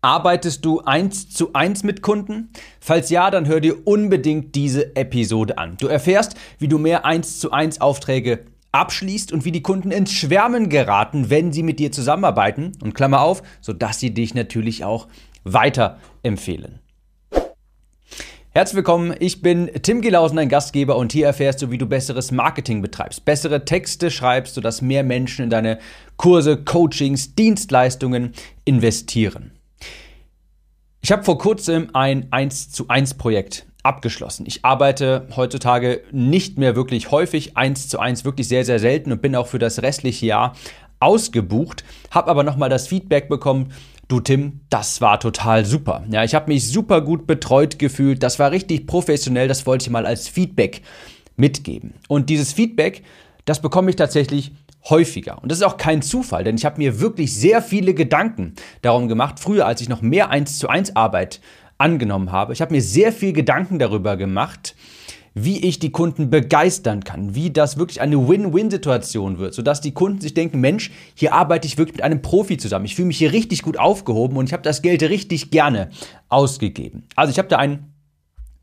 Arbeitest du eins zu eins mit Kunden? Falls ja, dann hör dir unbedingt diese Episode an. Du erfährst, wie du mehr eins zu eins Aufträge abschließt und wie die Kunden ins Schwärmen geraten, wenn sie mit dir zusammenarbeiten. Und Klammer auf, sodass sie dich natürlich auch weiterempfehlen. Herzlich willkommen, ich bin Tim Gelausen, dein Gastgeber und hier erfährst du, wie du besseres Marketing betreibst, bessere Texte schreibst, sodass mehr Menschen in deine Kurse, Coachings, Dienstleistungen investieren. Ich habe vor kurzem ein 1 zu 1 Projekt abgeschlossen. Ich arbeite heutzutage nicht mehr wirklich häufig, 1 zu 1 wirklich sehr, sehr selten und bin auch für das restliche Jahr ausgebucht, habe aber nochmal das Feedback bekommen, du Tim, das war total super. Ja, ich habe mich super gut betreut gefühlt, das war richtig professionell, das wollte ich mal als Feedback mitgeben. Und dieses Feedback, das bekomme ich tatsächlich häufiger. Und das ist auch kein Zufall, denn ich habe mir wirklich sehr viele Gedanken darum gemacht, früher als ich noch mehr 1 zu 1 Arbeit angenommen habe. Ich habe mir sehr viel Gedanken darüber gemacht, wie ich die Kunden begeistern kann, wie das wirklich eine Win-Win-Situation wird, sodass die Kunden sich denken, Mensch, hier arbeite ich wirklich mit einem Profi zusammen. Ich fühle mich hier richtig gut aufgehoben und ich habe das Geld richtig gerne ausgegeben. Also ich habe da einen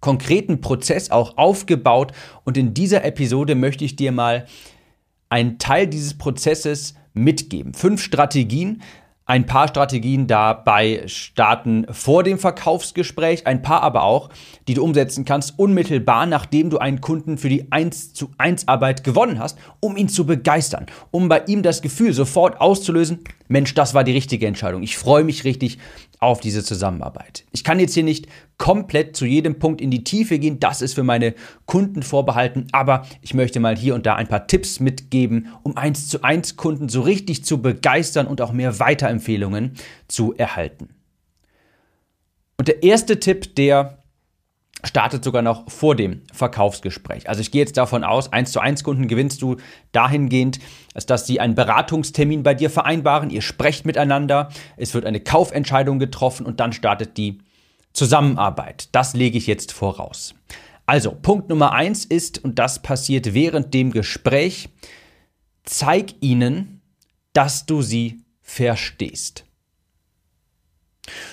konkreten Prozess auch aufgebaut und in dieser Episode möchte ich dir mal einen Teil dieses Prozesses mitgeben. Fünf Strategien, ein paar Strategien dabei starten vor dem Verkaufsgespräch, ein paar aber auch, die du umsetzen kannst, unmittelbar nachdem du einen Kunden für die 1 zu 1 Arbeit gewonnen hast, um ihn zu begeistern, um bei ihm das Gefühl sofort auszulösen, Mensch, das war die richtige Entscheidung. Ich freue mich richtig auf diese Zusammenarbeit. Ich kann jetzt hier nicht komplett zu jedem Punkt in die Tiefe gehen, das ist für meine Kunden vorbehalten, aber ich möchte mal hier und da ein paar Tipps mitgeben, um eins zu eins Kunden so richtig zu begeistern und auch mehr Weiterempfehlungen zu erhalten. Und der erste Tipp, der startet sogar noch vor dem Verkaufsgespräch. Also ich gehe jetzt davon aus, 1 zu 1 Kunden gewinnst du dahingehend, dass sie einen Beratungstermin bei dir vereinbaren, ihr sprecht miteinander, es wird eine Kaufentscheidung getroffen und dann startet die Zusammenarbeit. Das lege ich jetzt voraus. Also, Punkt Nummer 1 ist, und das passiert während dem Gespräch, zeig ihnen, dass du sie verstehst.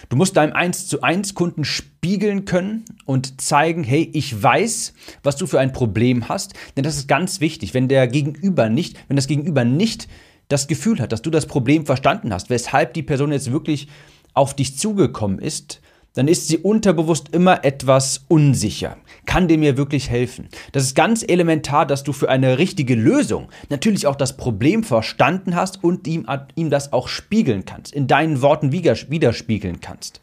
Du musst deinem 1 zu 1 Kunden spiegeln können und zeigen, hey, ich weiß, was du für ein Problem hast, denn das ist ganz wichtig, wenn der Gegenüber nicht, wenn das Gegenüber nicht das Gefühl hat, dass du das Problem verstanden hast, weshalb die Person jetzt wirklich auf dich zugekommen ist, dann ist sie unterbewusst immer etwas unsicher. Kann dem mir wirklich helfen? Das ist ganz elementar, dass du für eine richtige Lösung natürlich auch das Problem verstanden hast und ihm, ihm das auch spiegeln kannst, in deinen Worten widerspiegeln kannst.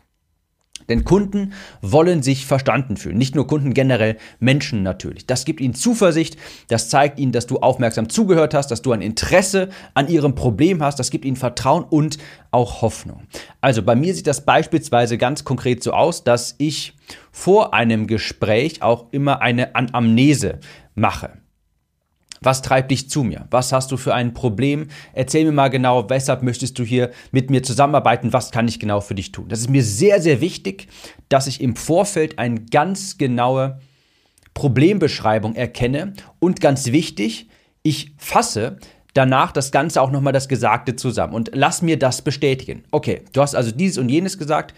Denn Kunden wollen sich verstanden fühlen. Nicht nur Kunden generell, Menschen natürlich. Das gibt ihnen Zuversicht, das zeigt ihnen, dass du aufmerksam zugehört hast, dass du ein Interesse an ihrem Problem hast, das gibt ihnen Vertrauen und auch Hoffnung. Also bei mir sieht das beispielsweise ganz konkret so aus, dass ich vor einem Gespräch auch immer eine Anamnese mache. Was treibt dich zu mir? Was hast du für ein Problem? Erzähl mir mal genau, weshalb möchtest du hier mit mir zusammenarbeiten? Was kann ich genau für dich tun? Das ist mir sehr, sehr wichtig, dass ich im Vorfeld eine ganz genaue Problembeschreibung erkenne und ganz wichtig, ich fasse danach das Ganze auch nochmal das Gesagte zusammen und lass mir das bestätigen. Okay, du hast also dieses und jenes gesagt,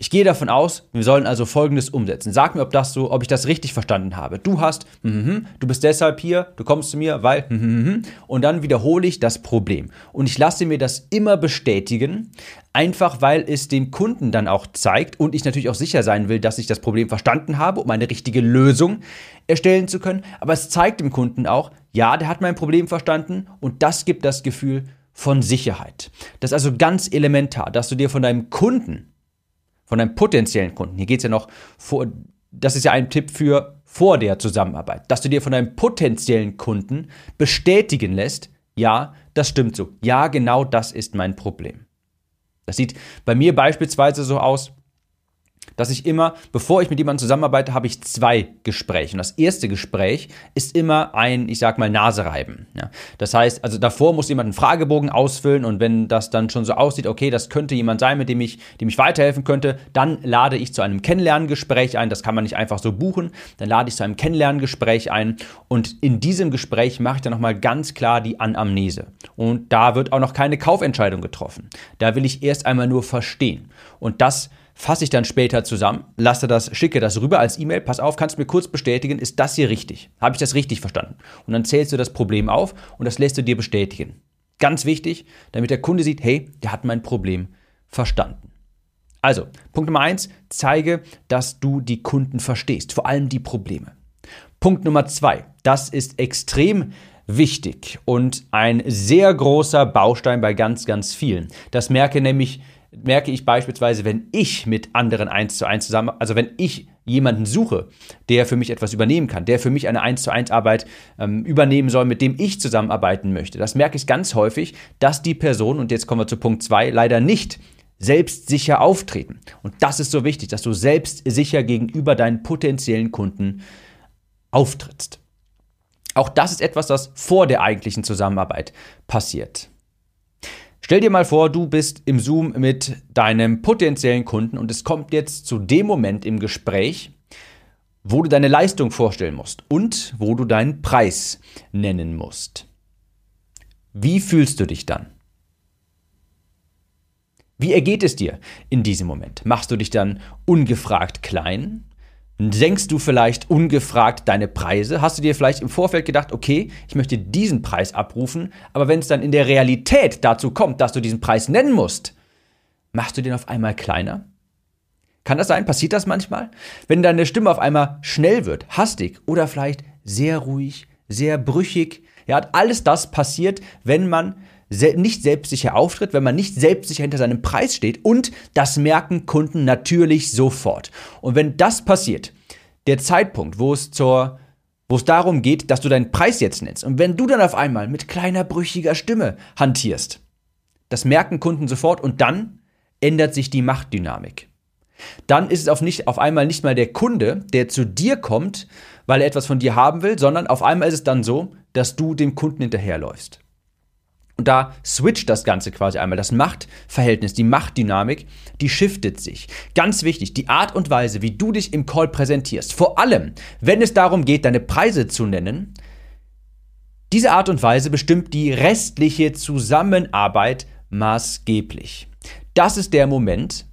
ich gehe davon aus, wir sollen also Folgendes umsetzen. Sag mir, ob das so, ob ich das richtig verstanden habe. Du hast, mm, du bist deshalb hier, du kommst zu mir, weil, mm, und dann wiederhole ich das Problem. Und ich lasse mir das immer bestätigen, einfach weil es dem Kunden dann auch zeigt und ich natürlich auch sicher sein will, dass ich das Problem verstanden habe, um eine richtige Lösung erstellen zu können. Aber es zeigt dem Kunden auch, ja, der hat mein Problem verstanden und das gibt das Gefühl von Sicherheit. Das ist also ganz elementar, dass du dir von deinem Kunden von einem potenziellen Kunden. Hier geht es ja noch vor, das ist ja ein Tipp für vor der Zusammenarbeit, dass du dir von einem potenziellen Kunden bestätigen lässt, ja, das stimmt so. Ja, genau das ist mein Problem. Das sieht bei mir beispielsweise so aus, dass ich immer, bevor ich mit jemandem zusammenarbeite, habe ich zwei Gespräche. Und das erste Gespräch ist immer ein, ich sag mal, Nasereiben. Ja. Das heißt, also davor muss jemand einen Fragebogen ausfüllen und wenn das dann schon so aussieht, okay, das könnte jemand sein, mit dem ich, dem ich weiterhelfen könnte, dann lade ich zu einem Kennenlerngespräch ein. Das kann man nicht einfach so buchen. Dann lade ich zu einem Kennenlerngespräch ein und in diesem Gespräch mache ich dann nochmal ganz klar die Anamnese. Und da wird auch noch keine Kaufentscheidung getroffen. Da will ich erst einmal nur verstehen. Und das fasse ich dann später zusammen, lasse das, schicke das rüber als E-Mail, pass auf, kannst du mir kurz bestätigen, ist das hier richtig? Habe ich das richtig verstanden? Und dann zählst du das Problem auf und das lässt du dir bestätigen. Ganz wichtig, damit der Kunde sieht, hey, der hat mein Problem verstanden. Also, Punkt Nummer eins, zeige, dass du die Kunden verstehst, vor allem die Probleme. Punkt Nummer zwei, das ist extrem wichtig und ein sehr großer Baustein bei ganz, ganz vielen. Das merke nämlich merke ich beispielsweise, wenn ich mit anderen eins zu eins zusammen, also wenn ich jemanden suche, der für mich etwas übernehmen kann, der für mich eine eins zu eins Arbeit ähm, übernehmen soll, mit dem ich zusammenarbeiten möchte, das merke ich ganz häufig, dass die Person, und jetzt kommen wir zu Punkt zwei, leider nicht selbstsicher auftreten. Und das ist so wichtig, dass du selbstsicher gegenüber deinen potenziellen Kunden auftrittst. Auch das ist etwas, das vor der eigentlichen Zusammenarbeit passiert. Stell dir mal vor, du bist im Zoom mit deinem potenziellen Kunden und es kommt jetzt zu dem Moment im Gespräch, wo du deine Leistung vorstellen musst und wo du deinen Preis nennen musst. Wie fühlst du dich dann? Wie ergeht es dir in diesem Moment? Machst du dich dann ungefragt klein? Senkst du vielleicht ungefragt deine Preise? Hast du dir vielleicht im Vorfeld gedacht, okay, ich möchte diesen Preis abrufen, aber wenn es dann in der Realität dazu kommt, dass du diesen Preis nennen musst, machst du den auf einmal kleiner? Kann das sein? Passiert das manchmal? Wenn deine Stimme auf einmal schnell wird, hastig oder vielleicht sehr ruhig, sehr brüchig, ja, alles das passiert, wenn man nicht selbstsicher auftritt, wenn man nicht selbstsicher hinter seinem Preis steht und das merken Kunden natürlich sofort. Und wenn das passiert, der Zeitpunkt, wo es zur wo es darum geht, dass du deinen Preis jetzt nennst und wenn du dann auf einmal mit kleiner brüchiger Stimme hantierst, das merken Kunden sofort und dann ändert sich die Machtdynamik. Dann ist es auf, nicht, auf einmal nicht mal der Kunde, der zu dir kommt, weil er etwas von dir haben will, sondern auf einmal ist es dann so, dass du dem Kunden hinterherläufst. Und da switcht das Ganze quasi einmal. Das Machtverhältnis, die Machtdynamik, die shiftet sich. Ganz wichtig, die Art und Weise, wie du dich im Call präsentierst, vor allem, wenn es darum geht, deine Preise zu nennen, diese Art und Weise bestimmt die restliche Zusammenarbeit maßgeblich. Das ist der Moment,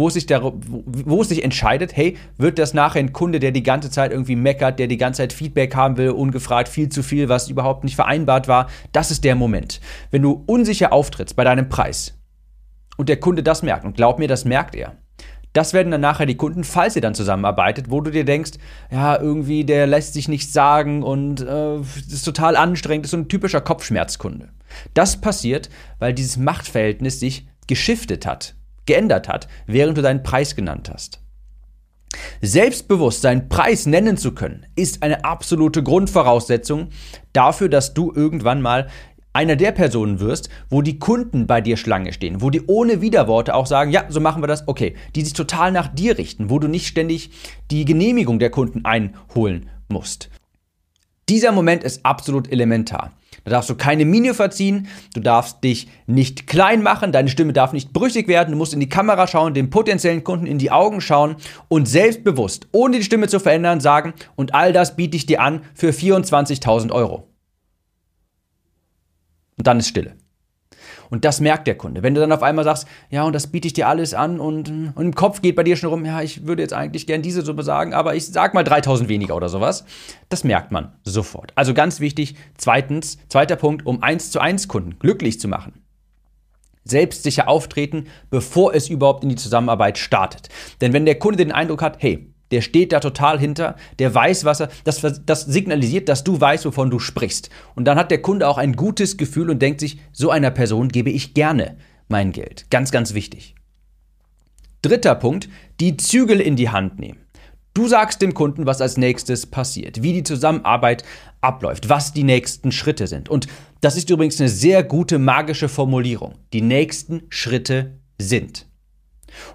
wo es sich, dar wo es sich entscheidet, hey, wird das nachher ein Kunde, der die ganze Zeit irgendwie meckert, der die ganze Zeit Feedback haben will, ungefragt viel zu viel, was überhaupt nicht vereinbart war, das ist der Moment. Wenn du unsicher auftrittst bei deinem Preis und der Kunde das merkt, und glaub mir, das merkt er, das werden dann nachher die Kunden, falls ihr dann zusammenarbeitet, wo du dir denkst, ja, irgendwie, der lässt sich nichts sagen und äh, ist total anstrengend, ist so ein typischer Kopfschmerzkunde. Das passiert, weil dieses Machtverhältnis sich geschiftet hat geändert hat, während du deinen Preis genannt hast. Selbstbewusst seinen Preis nennen zu können, ist eine absolute Grundvoraussetzung dafür, dass du irgendwann mal einer der Personen wirst, wo die Kunden bei dir Schlange stehen, wo die ohne Widerworte auch sagen, ja, so machen wir das, okay, die sich total nach dir richten, wo du nicht ständig die Genehmigung der Kunden einholen musst. Dieser Moment ist absolut elementar. Da darfst du keine Miene verziehen, du darfst dich nicht klein machen, deine Stimme darf nicht brüchig werden, du musst in die Kamera schauen, dem potenziellen Kunden in die Augen schauen und selbstbewusst, ohne die Stimme zu verändern, sagen, und all das biete ich dir an für 24.000 Euro. Und dann ist Stille. Und das merkt der Kunde. Wenn du dann auf einmal sagst, ja, und das biete ich dir alles an und, und im Kopf geht bei dir schon rum, ja, ich würde jetzt eigentlich gern diese Summe sagen, aber ich sag mal 3000 weniger oder sowas. Das merkt man sofort. Also ganz wichtig, zweitens, zweiter Punkt, um 1 zu 1 Kunden glücklich zu machen selbstsicher auftreten, bevor es überhaupt in die Zusammenarbeit startet. Denn wenn der Kunde den Eindruck hat, hey, der steht da total hinter, der weiß, was er, das, das signalisiert, dass du weißt, wovon du sprichst. Und dann hat der Kunde auch ein gutes Gefühl und denkt sich, so einer Person gebe ich gerne mein Geld. Ganz, ganz wichtig. Dritter Punkt, die Zügel in die Hand nehmen. Du sagst dem Kunden, was als nächstes passiert, wie die Zusammenarbeit abläuft, was die nächsten Schritte sind. Und das ist übrigens eine sehr gute magische Formulierung. Die nächsten Schritte sind.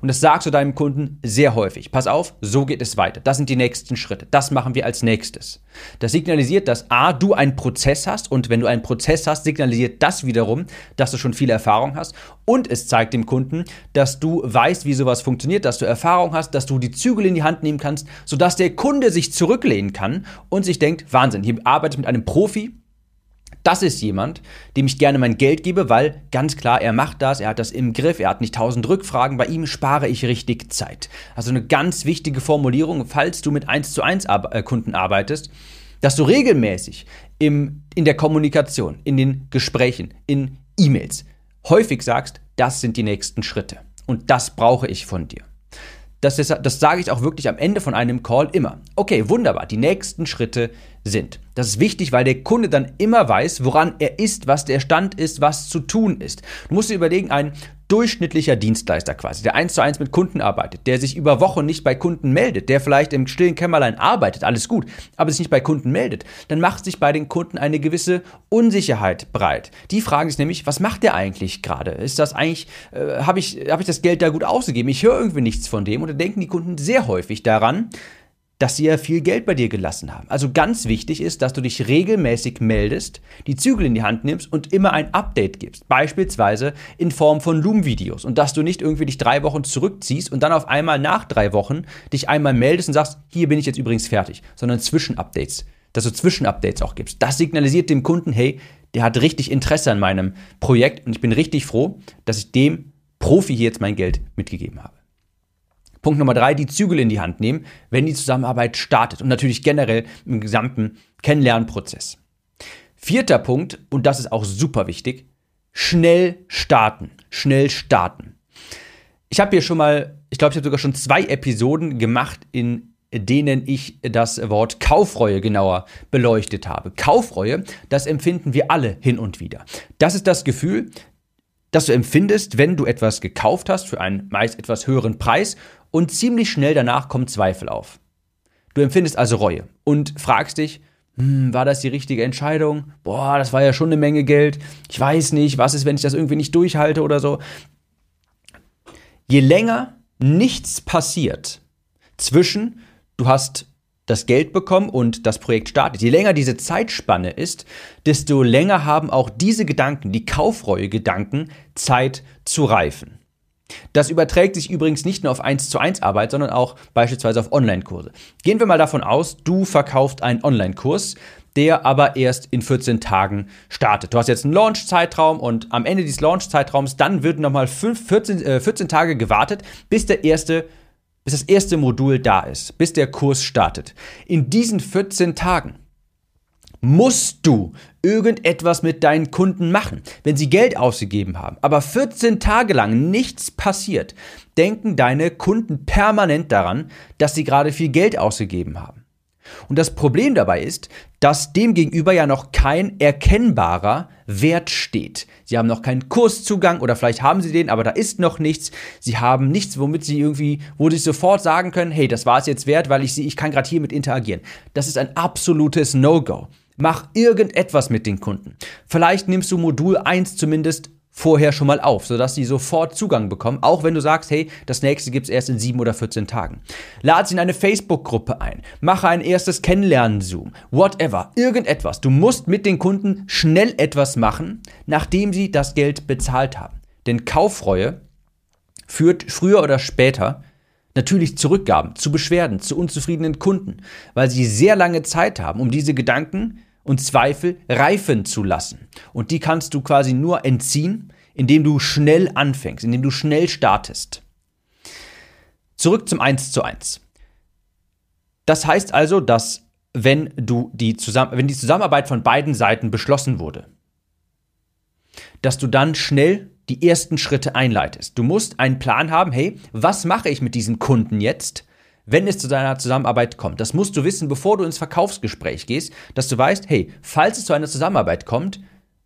Und das sagst du deinem Kunden sehr häufig. Pass auf, so geht es weiter. Das sind die nächsten Schritte. Das machen wir als nächstes. Das signalisiert, dass A, du einen Prozess hast und wenn du einen Prozess hast, signalisiert das wiederum, dass du schon viel Erfahrung hast und es zeigt dem Kunden, dass du weißt, wie sowas funktioniert, dass du Erfahrung hast, dass du die Zügel in die Hand nehmen kannst, sodass der Kunde sich zurücklehnen kann und sich denkt, Wahnsinn, hier arbeitet mit einem Profi, das ist jemand, dem ich gerne mein Geld gebe, weil ganz klar, er macht das, er hat das im Griff, er hat nicht tausend Rückfragen, bei ihm spare ich richtig Zeit. Also eine ganz wichtige Formulierung, falls du mit 1 zu 1 äh, Kunden arbeitest, dass du regelmäßig im, in der Kommunikation, in den Gesprächen, in E-Mails häufig sagst, das sind die nächsten Schritte. Und das brauche ich von dir. Das, ist, das sage ich auch wirklich am Ende von einem Call immer. Okay, wunderbar, die nächsten Schritte sind. Das ist wichtig, weil der Kunde dann immer weiß, woran er ist, was der Stand ist, was zu tun ist. Du musst dir überlegen, ein durchschnittlicher Dienstleister quasi, der eins zu eins mit Kunden arbeitet, der sich über Wochen nicht bei Kunden meldet, der vielleicht im stillen Kämmerlein arbeitet, alles gut, aber sich nicht bei Kunden meldet, dann macht sich bei den Kunden eine gewisse Unsicherheit breit. Die fragen sich nämlich, was macht der eigentlich gerade? Ist das eigentlich, äh, habe ich, hab ich das Geld da gut ausgegeben? Ich höre irgendwie nichts von dem und dann denken die Kunden sehr häufig daran, dass sie ja viel Geld bei dir gelassen haben. Also ganz wichtig ist, dass du dich regelmäßig meldest, die Zügel in die Hand nimmst und immer ein Update gibst. Beispielsweise in Form von Loom-Videos. Und dass du nicht irgendwie dich drei Wochen zurückziehst und dann auf einmal nach drei Wochen dich einmal meldest und sagst, hier bin ich jetzt übrigens fertig, sondern Zwischenupdates. Dass du Zwischenupdates auch gibst. Das signalisiert dem Kunden, hey, der hat richtig Interesse an meinem Projekt und ich bin richtig froh, dass ich dem Profi hier jetzt mein Geld mitgegeben habe. Punkt Nummer drei, die Zügel in die Hand nehmen, wenn die Zusammenarbeit startet und natürlich generell im gesamten Kennenlernprozess. Vierter Punkt, und das ist auch super wichtig, schnell starten. Schnell starten. Ich habe hier schon mal, ich glaube, ich habe sogar schon zwei Episoden gemacht, in denen ich das Wort Kaufreue genauer beleuchtet habe. Kaufreue, das empfinden wir alle hin und wieder. Das ist das Gefühl, das du empfindest, wenn du etwas gekauft hast für einen meist etwas höheren Preis und ziemlich schnell danach kommen Zweifel auf. Du empfindest also Reue und fragst dich, hm, war das die richtige Entscheidung? Boah, das war ja schon eine Menge Geld. Ich weiß nicht, was ist, wenn ich das irgendwie nicht durchhalte oder so. Je länger nichts passiert zwischen, du hast das Geld bekommen und das Projekt startet. Je länger diese Zeitspanne ist, desto länger haben auch diese Gedanken, die Kaufreue-Gedanken, Zeit zu reifen. Das überträgt sich übrigens nicht nur auf 1 zu 1 Arbeit, sondern auch beispielsweise auf Online-Kurse. Gehen wir mal davon aus, du verkaufst einen Online-Kurs, der aber erst in 14 Tagen startet. Du hast jetzt einen Launch-Zeitraum und am Ende dieses Launch-Zeitraums, dann wird nochmal 14, äh, 14 Tage gewartet, bis der erste bis das erste Modul da ist, bis der Kurs startet. In diesen 14 Tagen musst du irgendetwas mit deinen Kunden machen. Wenn sie Geld ausgegeben haben, aber 14 Tage lang nichts passiert, denken deine Kunden permanent daran, dass sie gerade viel Geld ausgegeben haben. Und das Problem dabei ist, dass demgegenüber ja noch kein erkennbarer Wert steht. Sie haben noch keinen Kurszugang oder vielleicht haben sie den, aber da ist noch nichts. Sie haben nichts, womit sie irgendwie, wo sie sofort sagen können, hey, das war es jetzt wert, weil ich sie, ich kann gerade hiermit interagieren. Das ist ein absolutes No-Go. Mach irgendetwas mit den Kunden. Vielleicht nimmst du Modul 1 zumindest vorher schon mal auf, sodass sie sofort Zugang bekommen, auch wenn du sagst, hey, das nächste gibt es erst in 7 oder 14 Tagen. Lad sie in eine Facebook-Gruppe ein, mache ein erstes Kennenlernen-Zoom, whatever, irgendetwas. Du musst mit den Kunden schnell etwas machen, nachdem sie das Geld bezahlt haben. Denn Kauffreue führt früher oder später Natürlich zu Rückgaben, zu Beschwerden, zu unzufriedenen Kunden, weil sie sehr lange Zeit haben, um diese Gedanken und Zweifel reifen zu lassen. Und die kannst du quasi nur entziehen, indem du schnell anfängst, indem du schnell startest. Zurück zum 1 zu 1. Das heißt also, dass wenn, du die wenn die Zusammenarbeit von beiden Seiten beschlossen wurde, dass du dann schnell die ersten Schritte einleitest. Du musst einen Plan haben, hey, was mache ich mit diesem Kunden jetzt, wenn es zu deiner Zusammenarbeit kommt. Das musst du wissen, bevor du ins Verkaufsgespräch gehst, dass du weißt, hey, falls es zu einer Zusammenarbeit kommt,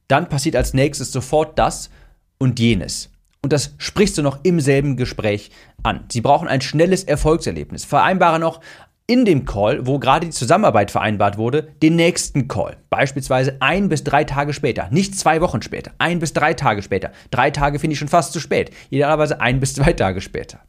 dann passiert als nächstes sofort das und jenes. Und das sprichst du noch im selben Gespräch an. Sie brauchen ein schnelles Erfolgserlebnis. Vereinbare noch in dem Call, wo gerade die Zusammenarbeit vereinbart wurde, den nächsten Call. Beispielsweise ein bis drei Tage später. Nicht zwei Wochen später. Ein bis drei Tage später. Drei Tage finde ich schon fast zu spät. Idealerweise ein bis zwei Tage später.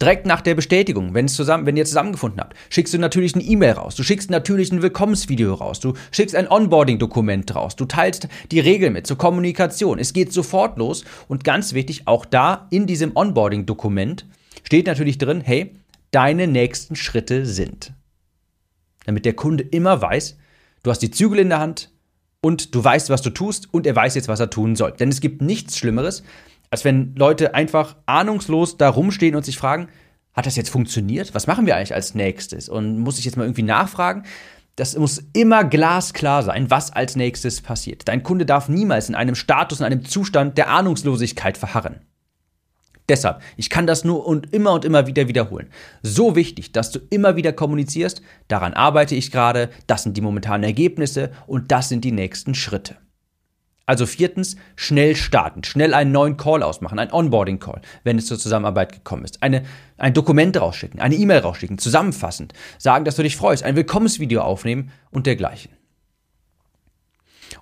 Direkt nach der Bestätigung, wenn, es zusammen, wenn ihr zusammengefunden habt, schickst du natürlich eine E-Mail raus, du schickst natürlich ein Willkommensvideo raus, du schickst ein Onboarding-Dokument raus, du teilst die Regeln mit zur Kommunikation. Es geht sofort los und ganz wichtig, auch da in diesem Onboarding-Dokument steht natürlich drin, hey, deine nächsten Schritte sind. Damit der Kunde immer weiß, du hast die Zügel in der Hand und du weißt, was du tust und er weiß jetzt, was er tun soll. Denn es gibt nichts Schlimmeres, als wenn Leute einfach ahnungslos da rumstehen und sich fragen, hat das jetzt funktioniert? Was machen wir eigentlich als nächstes? Und muss ich jetzt mal irgendwie nachfragen? Das muss immer glasklar sein, was als nächstes passiert. Dein Kunde darf niemals in einem Status, in einem Zustand der Ahnungslosigkeit verharren. Deshalb, ich kann das nur und immer und immer wieder wiederholen. So wichtig, dass du immer wieder kommunizierst, daran arbeite ich gerade, das sind die momentanen Ergebnisse und das sind die nächsten Schritte. Also viertens, schnell starten, schnell einen neuen Call ausmachen, einen Onboarding-Call, wenn es zur Zusammenarbeit gekommen ist. Eine, ein Dokument rausschicken, eine E-Mail rausschicken, zusammenfassend, sagen, dass du dich freust, ein Willkommensvideo aufnehmen und dergleichen.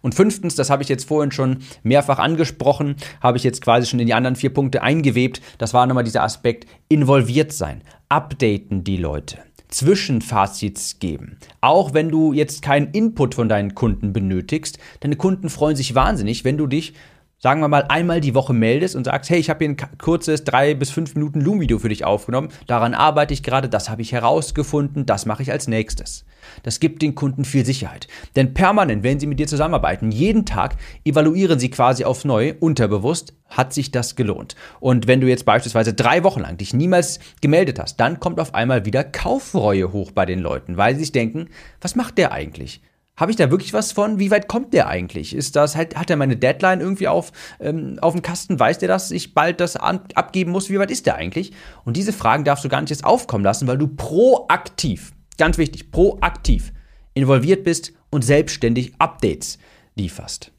Und fünftens, das habe ich jetzt vorhin schon mehrfach angesprochen, habe ich jetzt quasi schon in die anderen vier Punkte eingewebt. Das war nochmal dieser Aspekt, involviert sein, updaten die Leute. Zwischenfazits geben. Auch wenn du jetzt keinen Input von deinen Kunden benötigst, deine Kunden freuen sich wahnsinnig, wenn du dich sagen wir mal, einmal die Woche meldest und sagst, hey, ich habe hier ein kurzes drei bis fünf Minuten Loom-Video für dich aufgenommen, daran arbeite ich gerade, das habe ich herausgefunden, das mache ich als nächstes. Das gibt den Kunden viel Sicherheit. Denn permanent, wenn sie mit dir zusammenarbeiten, jeden Tag evaluieren sie quasi aufs Neue, unterbewusst, hat sich das gelohnt. Und wenn du jetzt beispielsweise drei Wochen lang dich niemals gemeldet hast, dann kommt auf einmal wieder Kaufreue hoch bei den Leuten, weil sie sich denken, was macht der eigentlich? Habe ich da wirklich was von? Wie weit kommt der eigentlich? Ist das halt, hat er meine Deadline irgendwie auf, ähm, auf dem Kasten? Weiß der, dass ich bald das an, abgeben muss? Wie weit ist der eigentlich? Und diese Fragen darfst du gar nicht jetzt aufkommen lassen, weil du proaktiv, ganz wichtig, proaktiv involviert bist und selbstständig Updates lieferst.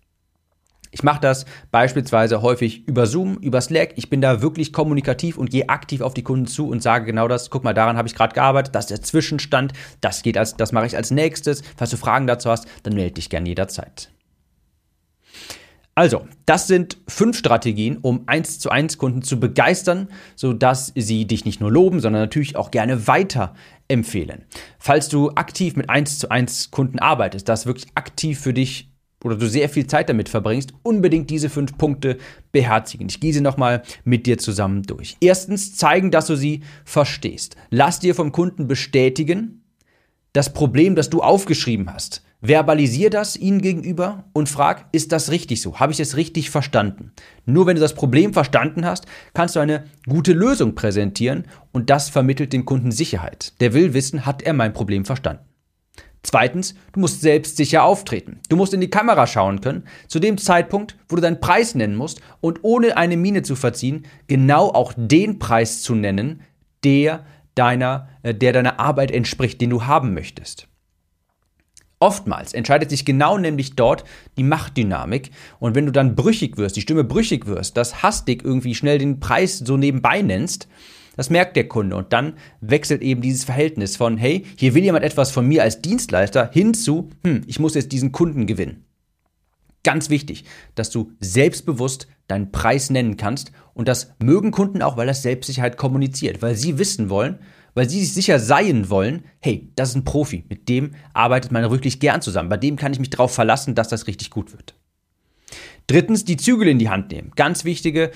Ich mache das beispielsweise häufig über Zoom, über Slack. Ich bin da wirklich kommunikativ und gehe aktiv auf die Kunden zu und sage genau das. Guck mal, daran habe ich gerade gearbeitet. Das ist der Zwischenstand. Das geht als, das mache ich als nächstes. Falls du Fragen dazu hast, dann melde dich gerne jederzeit. Also, das sind fünf Strategien, um eins zu eins Kunden zu begeistern, sodass sie dich nicht nur loben, sondern natürlich auch gerne weiterempfehlen. Falls du aktiv mit eins zu eins Kunden arbeitest, das wirklich aktiv für dich oder du sehr viel Zeit damit verbringst, unbedingt diese fünf Punkte beherzigen. Ich gehe sie nochmal mit dir zusammen durch. Erstens, zeigen, dass du sie verstehst. Lass dir vom Kunden bestätigen, das Problem, das du aufgeschrieben hast. Verbalisier das ihnen gegenüber und frag, ist das richtig so? Habe ich es richtig verstanden? Nur wenn du das Problem verstanden hast, kannst du eine gute Lösung präsentieren und das vermittelt dem Kunden Sicherheit. Der will wissen, hat er mein Problem verstanden. Zweitens, du musst selbstsicher auftreten. Du musst in die Kamera schauen können, zu dem Zeitpunkt, wo du deinen Preis nennen musst und ohne eine Miene zu verziehen, genau auch den Preis zu nennen, der deiner, äh, der deiner Arbeit entspricht, den du haben möchtest. Oftmals entscheidet sich genau nämlich dort die Machtdynamik. Und wenn du dann brüchig wirst, die Stimme brüchig wirst, das hastig irgendwie schnell den Preis so nebenbei nennst, das merkt der Kunde und dann wechselt eben dieses Verhältnis von, hey, hier will jemand etwas von mir als Dienstleister hin zu, hm, ich muss jetzt diesen Kunden gewinnen. Ganz wichtig, dass du selbstbewusst deinen Preis nennen kannst und das mögen Kunden auch, weil das Selbstsicherheit kommuniziert, weil sie wissen wollen, weil sie sich sicher sein wollen, hey, das ist ein Profi, mit dem arbeitet man wirklich gern zusammen, bei dem kann ich mich darauf verlassen, dass das richtig gut wird. Drittens, die Zügel in die Hand nehmen. Ganz wichtige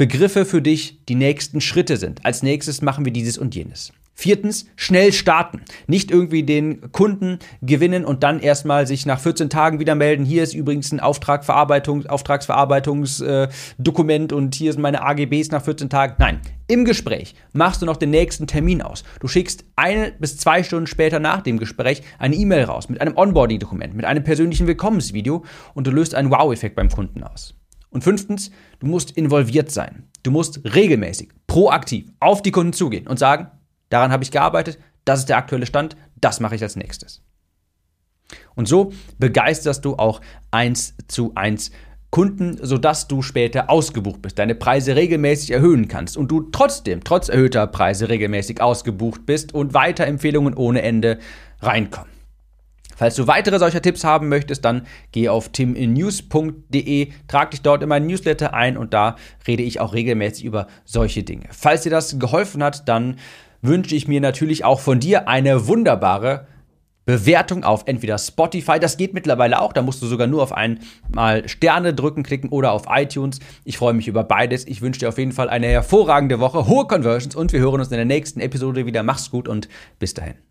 Begriffe für dich die nächsten Schritte sind. Als nächstes machen wir dieses und jenes. Viertens, schnell starten. Nicht irgendwie den Kunden gewinnen und dann erstmal sich nach 14 Tagen wieder melden. Hier ist übrigens ein Auftragverarbeitung, Auftragsverarbeitungsdokument und hier sind meine AGBs nach 14 Tagen. Nein, im Gespräch machst du noch den nächsten Termin aus. Du schickst eine bis zwei Stunden später nach dem Gespräch eine E-Mail raus mit einem Onboarding-Dokument, mit einem persönlichen Willkommensvideo und du löst einen Wow-Effekt beim Kunden aus. Und fünftens, du musst involviert sein. Du musst regelmäßig, proaktiv auf die Kunden zugehen und sagen, daran habe ich gearbeitet, das ist der aktuelle Stand, das mache ich als nächstes. Und so begeisterst du auch eins zu eins Kunden, sodass du später ausgebucht bist, deine Preise regelmäßig erhöhen kannst und du trotzdem, trotz erhöhter Preise regelmäßig ausgebucht bist und Weiterempfehlungen ohne Ende reinkommen. Falls du weitere solcher Tipps haben möchtest, dann geh auf timinnews.de, trag dich dort in meinen Newsletter ein und da rede ich auch regelmäßig über solche Dinge. Falls dir das geholfen hat, dann wünsche ich mir natürlich auch von dir eine wunderbare Bewertung auf entweder Spotify, das geht mittlerweile auch, da musst du sogar nur auf einmal Sterne drücken, klicken oder auf iTunes. Ich freue mich über beides. Ich wünsche dir auf jeden Fall eine hervorragende Woche, hohe Conversions und wir hören uns in der nächsten Episode wieder. Mach's gut und bis dahin.